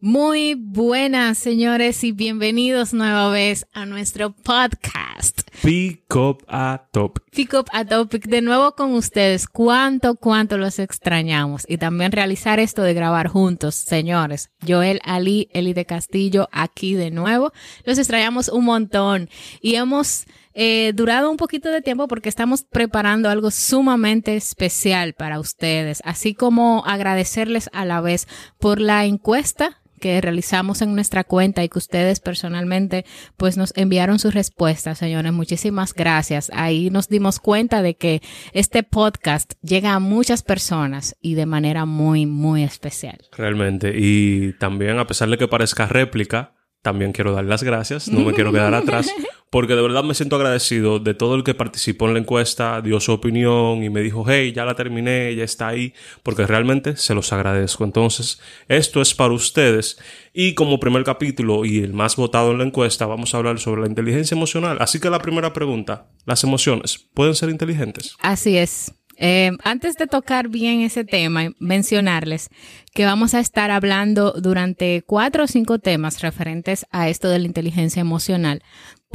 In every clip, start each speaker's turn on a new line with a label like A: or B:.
A: Muy buenas, señores, y bienvenidos nueva vez a nuestro podcast.
B: Pick Up a Topic.
A: Pick Up a Topic, de nuevo con ustedes. Cuánto, cuánto los extrañamos. Y también realizar esto de grabar juntos, señores. Joel Ali, Eli de Castillo, aquí de nuevo. Los extrañamos un montón. Y hemos eh, durado un poquito de tiempo porque estamos preparando algo sumamente especial para ustedes, así como agradecerles a la vez por la encuesta que realizamos en nuestra cuenta y que ustedes personalmente pues nos enviaron sus respuestas, señores. Muchísimas gracias. Ahí nos dimos cuenta de que este podcast llega a muchas personas y de manera muy, muy especial.
B: Realmente. Y también, a pesar de que parezca réplica, también quiero dar las gracias, no me quiero quedar atrás, porque de verdad me siento agradecido de todo el que participó en la encuesta, dio su opinión y me dijo, hey, ya la terminé, ya está ahí, porque realmente se los agradezco. Entonces, esto es para ustedes. Y como primer capítulo y el más votado en la encuesta, vamos a hablar sobre la inteligencia emocional. Así que la primera pregunta, ¿las emociones pueden ser inteligentes?
A: Así es. Eh, antes de tocar bien ese tema, mencionarles que vamos a estar hablando durante cuatro o cinco temas referentes a esto de la inteligencia emocional.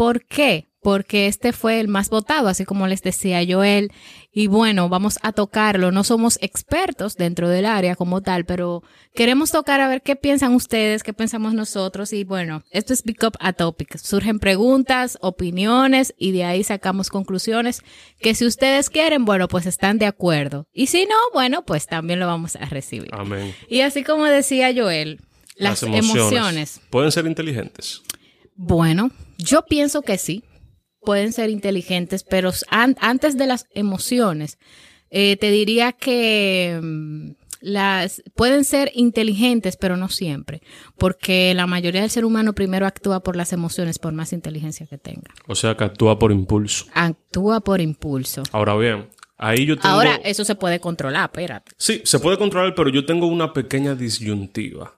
A: ¿Por qué? porque este fue el más votado, así como les decía Joel. Y bueno, vamos a tocarlo. No somos expertos dentro del área como tal, pero queremos tocar a ver qué piensan ustedes, qué pensamos nosotros. Y bueno, esto es Pick Up a Topic. Surgen preguntas, opiniones y de ahí sacamos conclusiones que si ustedes quieren, bueno, pues están de acuerdo. Y si no, bueno, pues también lo vamos a recibir.
B: Amén.
A: Y así como decía Joel, las, emociones.
B: ¿Pueden ser inteligentes?
A: Bueno, yo pienso que sí pueden ser inteligentes, pero antes de las emociones, eh, te diría que mm, las pueden ser inteligentes, pero no siempre, porque la mayoría del ser humano primero actúa por las emociones, por más inteligencia que tenga.
B: O sea, que actúa por impulso.
A: Actúa por impulso.
B: Ahora bien, ahí yo tengo...
A: Ahora, eso se puede controlar, espérate.
B: Sí, se puede controlar, pero yo tengo una pequeña disyuntiva.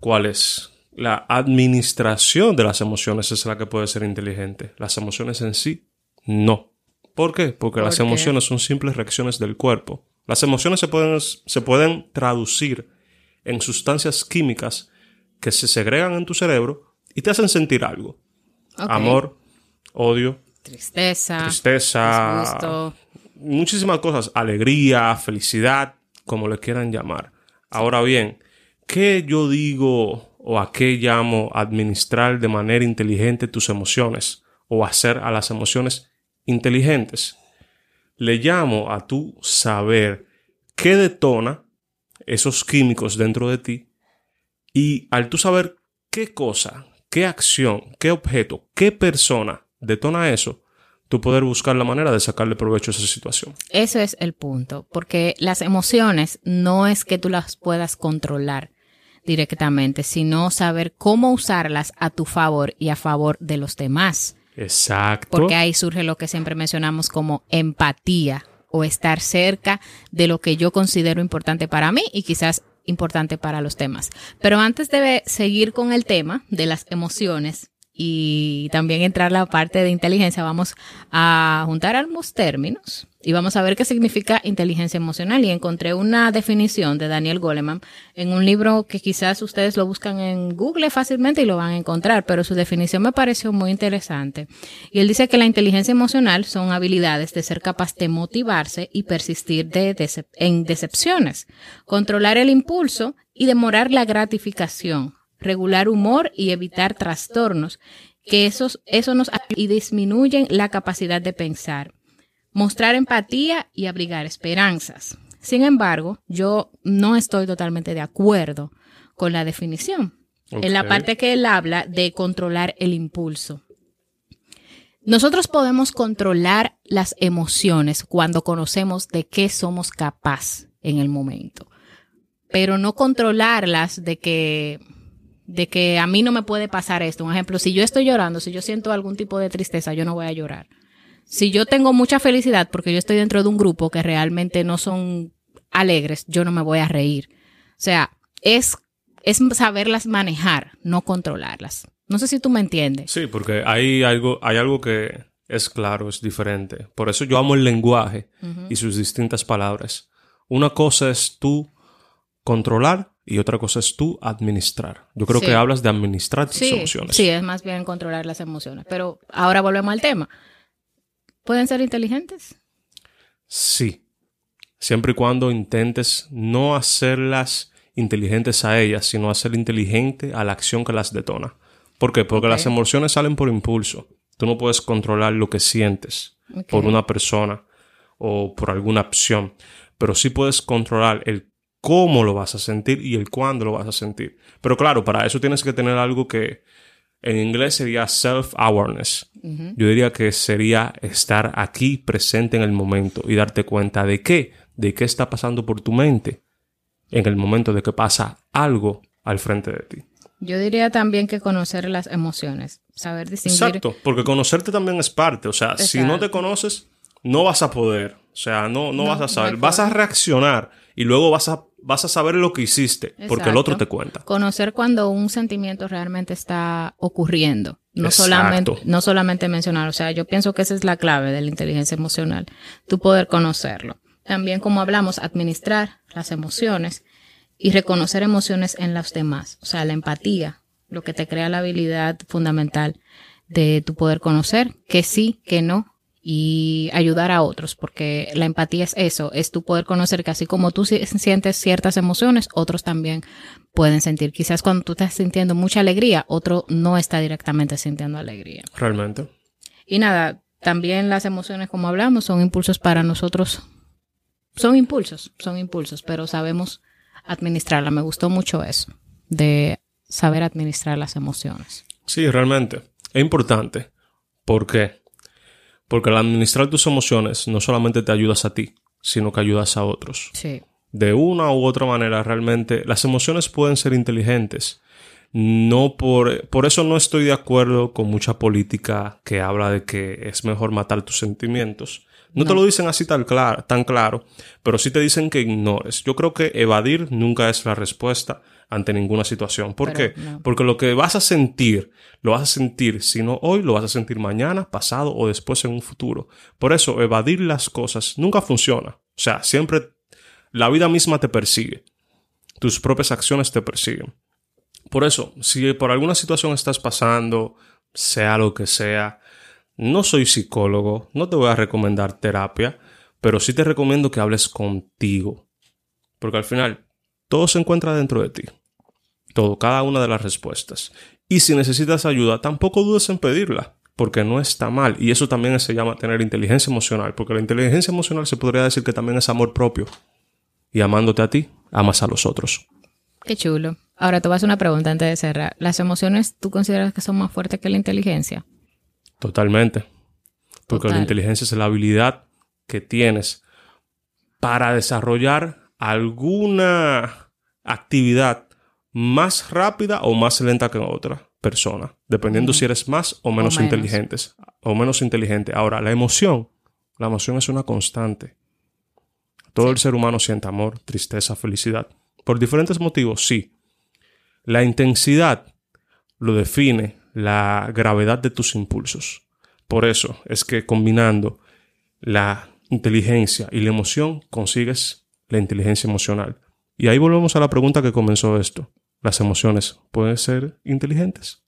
B: ¿Cuál es? La administración de las emociones es la que puede ser inteligente. Las emociones en sí, no. ¿Por qué? Porque las emociones son simples reacciones del cuerpo. Las emociones se pueden, se pueden traducir en sustancias químicas que se segregan en tu cerebro y te hacen sentir algo. Amor, odio,
A: tristeza,
B: tristeza, muchísimas cosas, alegría, felicidad, como le quieran llamar. Ahora bien, ¿qué yo digo o a qué llamo administrar de manera inteligente tus emociones o hacer a las emociones inteligentes. Le llamo a tu saber qué detona esos químicos dentro de ti y al tú saber qué cosa, qué acción, qué objeto, qué persona detona eso, tú poder buscar la manera de sacarle provecho a esa situación.
A: Eso es el punto, porque las emociones no es que tú las puedas controlar, directamente, sino saber cómo usarlas a tu favor y a favor de los demás.
B: Exacto.
A: Porque ahí surge lo que siempre mencionamos como empatía o estar cerca de lo que yo considero importante para mí y quizás importante para los temas. Pero antes de seguir con el tema de las emociones, y también entrar la parte de inteligencia, vamos a juntar ambos términos y vamos a ver qué significa inteligencia emocional. Y encontré una definición de Daniel Goleman en un libro que quizás ustedes lo buscan en Google fácilmente y lo van a encontrar, pero su definición me pareció muy interesante. Y él dice que la inteligencia emocional son habilidades de ser capaz de motivarse y persistir de en decepciones, controlar el impulso y demorar la gratificación regular humor y evitar trastornos, que esos, eso nos y disminuyen la capacidad de pensar, mostrar empatía y abrigar esperanzas. Sin embargo, yo no estoy totalmente de acuerdo con la definición. En la parte que él habla de controlar el impulso. Nosotros podemos controlar las emociones cuando conocemos de qué somos capaz en el momento, pero no controlarlas de que de que a mí no me puede pasar esto. Un ejemplo, si yo estoy llorando, si yo siento algún tipo de tristeza, yo no voy a llorar. Si yo tengo mucha felicidad porque yo estoy dentro de un grupo que realmente no son alegres, yo no me voy a reír. O sea, es, es saberlas manejar, no controlarlas. No sé si tú me entiendes.
B: Sí, porque hay algo, hay algo que es claro, es diferente. Por eso yo amo el lenguaje y sus distintas palabras. Una cosa es tú controlar y otra cosa es tú administrar. Yo creo que hablas de administrar tus emociones.
A: Sí, es más bien controlar las emociones. Pero ahora volvemos al tema. ¿Pueden ser inteligentes?
B: Sí. Siempre y cuando intentes no hacerlas inteligentes a ellas, sino hacer inteligente a la acción que las detona. ¿Por qué? Porque las emociones salen por impulso. Tú no puedes controlar lo que sientes por una persona o por alguna acción, pero sí puedes controlar el cómo lo vas a sentir y el cuándo lo vas a sentir. Pero claro, para eso tienes que tener algo que en inglés sería self-awareness. Yo diría que sería estar aquí presente en el momento y darte cuenta de qué, de qué está pasando por tu mente en el momento de que pasa algo al frente de ti.
A: Yo diría también que conocer las emociones, saber distinguir.
B: Exacto, porque conocerte también es parte. O sea, si no te conoces, no vas a poder. O sea, no, no, vas a saber. vas a reaccionar y luego vas a vas a saber lo que hiciste, porque el otro te cuenta.
A: Conocer cuando un sentimiento realmente está ocurriendo. No solamente, no solamente mencionar. O sea, yo pienso que esa es la clave de la inteligencia emocional. Tú poder conocerlo. También, como hablamos, administrar las emociones y reconocer emociones en los demás. O sea, la empatía, lo que te crea la habilidad fundamental de tu poder conocer que sí, que no, y ayudar a otros, porque la empatía es eso, es tu poder conocer que así como tú sientes ciertas emociones, otros también pueden sentir. Quizás cuando tú estás sintiendo mucha alegría, otro no está directamente sintiendo alegría.
B: Realmente.
A: Y nada, también las emociones, como hablamos, son impulsos para nosotros. Son impulsos, son impulsos, pero sabemos administrarla. Me gustó mucho eso, de saber administrar las emociones.
B: Sí, realmente. Es importante. ¿Por qué? Porque al administrar tus emociones no solamente te ayudas a ti, sino que ayudas a otros.
A: Sí.
B: De una u otra manera, realmente, las emociones pueden ser inteligentes. No por, por eso no estoy de acuerdo con mucha política que habla de que es mejor matar tus sentimientos. No, te lo dicen así tan claro, tan claro, pero sí te dicen que ignores. Yo creo que evadir nunca es la respuesta ante ninguna situación. ¿Por qué? Porque lo que vas a sentir, lo vas a sentir, si no hoy, lo vas a sentir mañana, pasado o después en un futuro. Por eso, evadir las cosas nunca funciona. O sea, siempre la vida misma te persigue. Tus propias acciones te persiguen. Por eso, si por alguna situación estás pasando, sea lo que sea, no soy psicólogo, no te voy a recomendar terapia, pero sí te recomiendo que hables contigo. Porque al final, todo se encuentra dentro de ti. Todo, cada una de las respuestas. Y si necesitas ayuda, tampoco dudes en pedirla, porque no está mal. Y eso también se llama tener inteligencia emocional, porque la inteligencia emocional se podría decir que también es amor propio. Y amándote a ti, amas a los otros.
A: Qué chulo. Ahora te vas a una pregunta antes de cerrar. ¿Las emociones tú consideras que son más fuertes que la inteligencia?
B: Totalmente. Porque la inteligencia es la habilidad que tienes para desarrollar alguna actividad más rápida o más lenta que otra persona, dependiendo si eres más o menos, inteligente o menos inteligente. Ahora, la emoción, la emoción es una constante. Todo el ser humano siente amor, tristeza, felicidad. Por diferentes motivos, sí. La intensidad lo define la gravedad de tus impulsos. Por eso es que combinando la inteligencia y la emoción consigues la inteligencia emocional. Y ahí volvemos a la pregunta que comenzó esto. ¿Las emociones pueden ser inteligentes?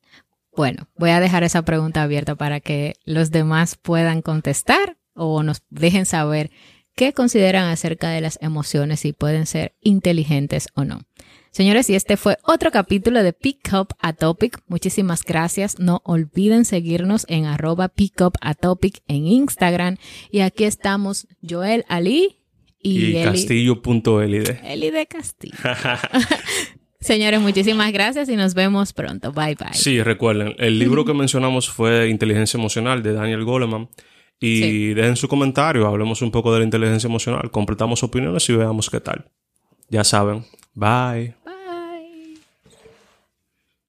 A: Bueno, voy a dejar esa pregunta abierta para que los demás puedan contestar o nos dejen saber qué consideran acerca de las emociones, si pueden ser inteligentes o no. Señores, y este fue otro capítulo de Pick Up a Topic. Muchísimas gracias. No olviden seguirnos en arroba Pick Up a Topic en Instagram. Y aquí estamos
B: Joel Ali y, y castillo.lid.
A: LID Castillo. Señores, muchísimas gracias y nos vemos pronto. Bye bye.
B: Sí, recuerden, el libro que mencionamos fue Inteligencia Emocional de Daniel Goleman. Y dejen su comentario, hablemos un poco de la inteligencia emocional, completamos opiniones y veamos qué tal. Ya saben. Bye.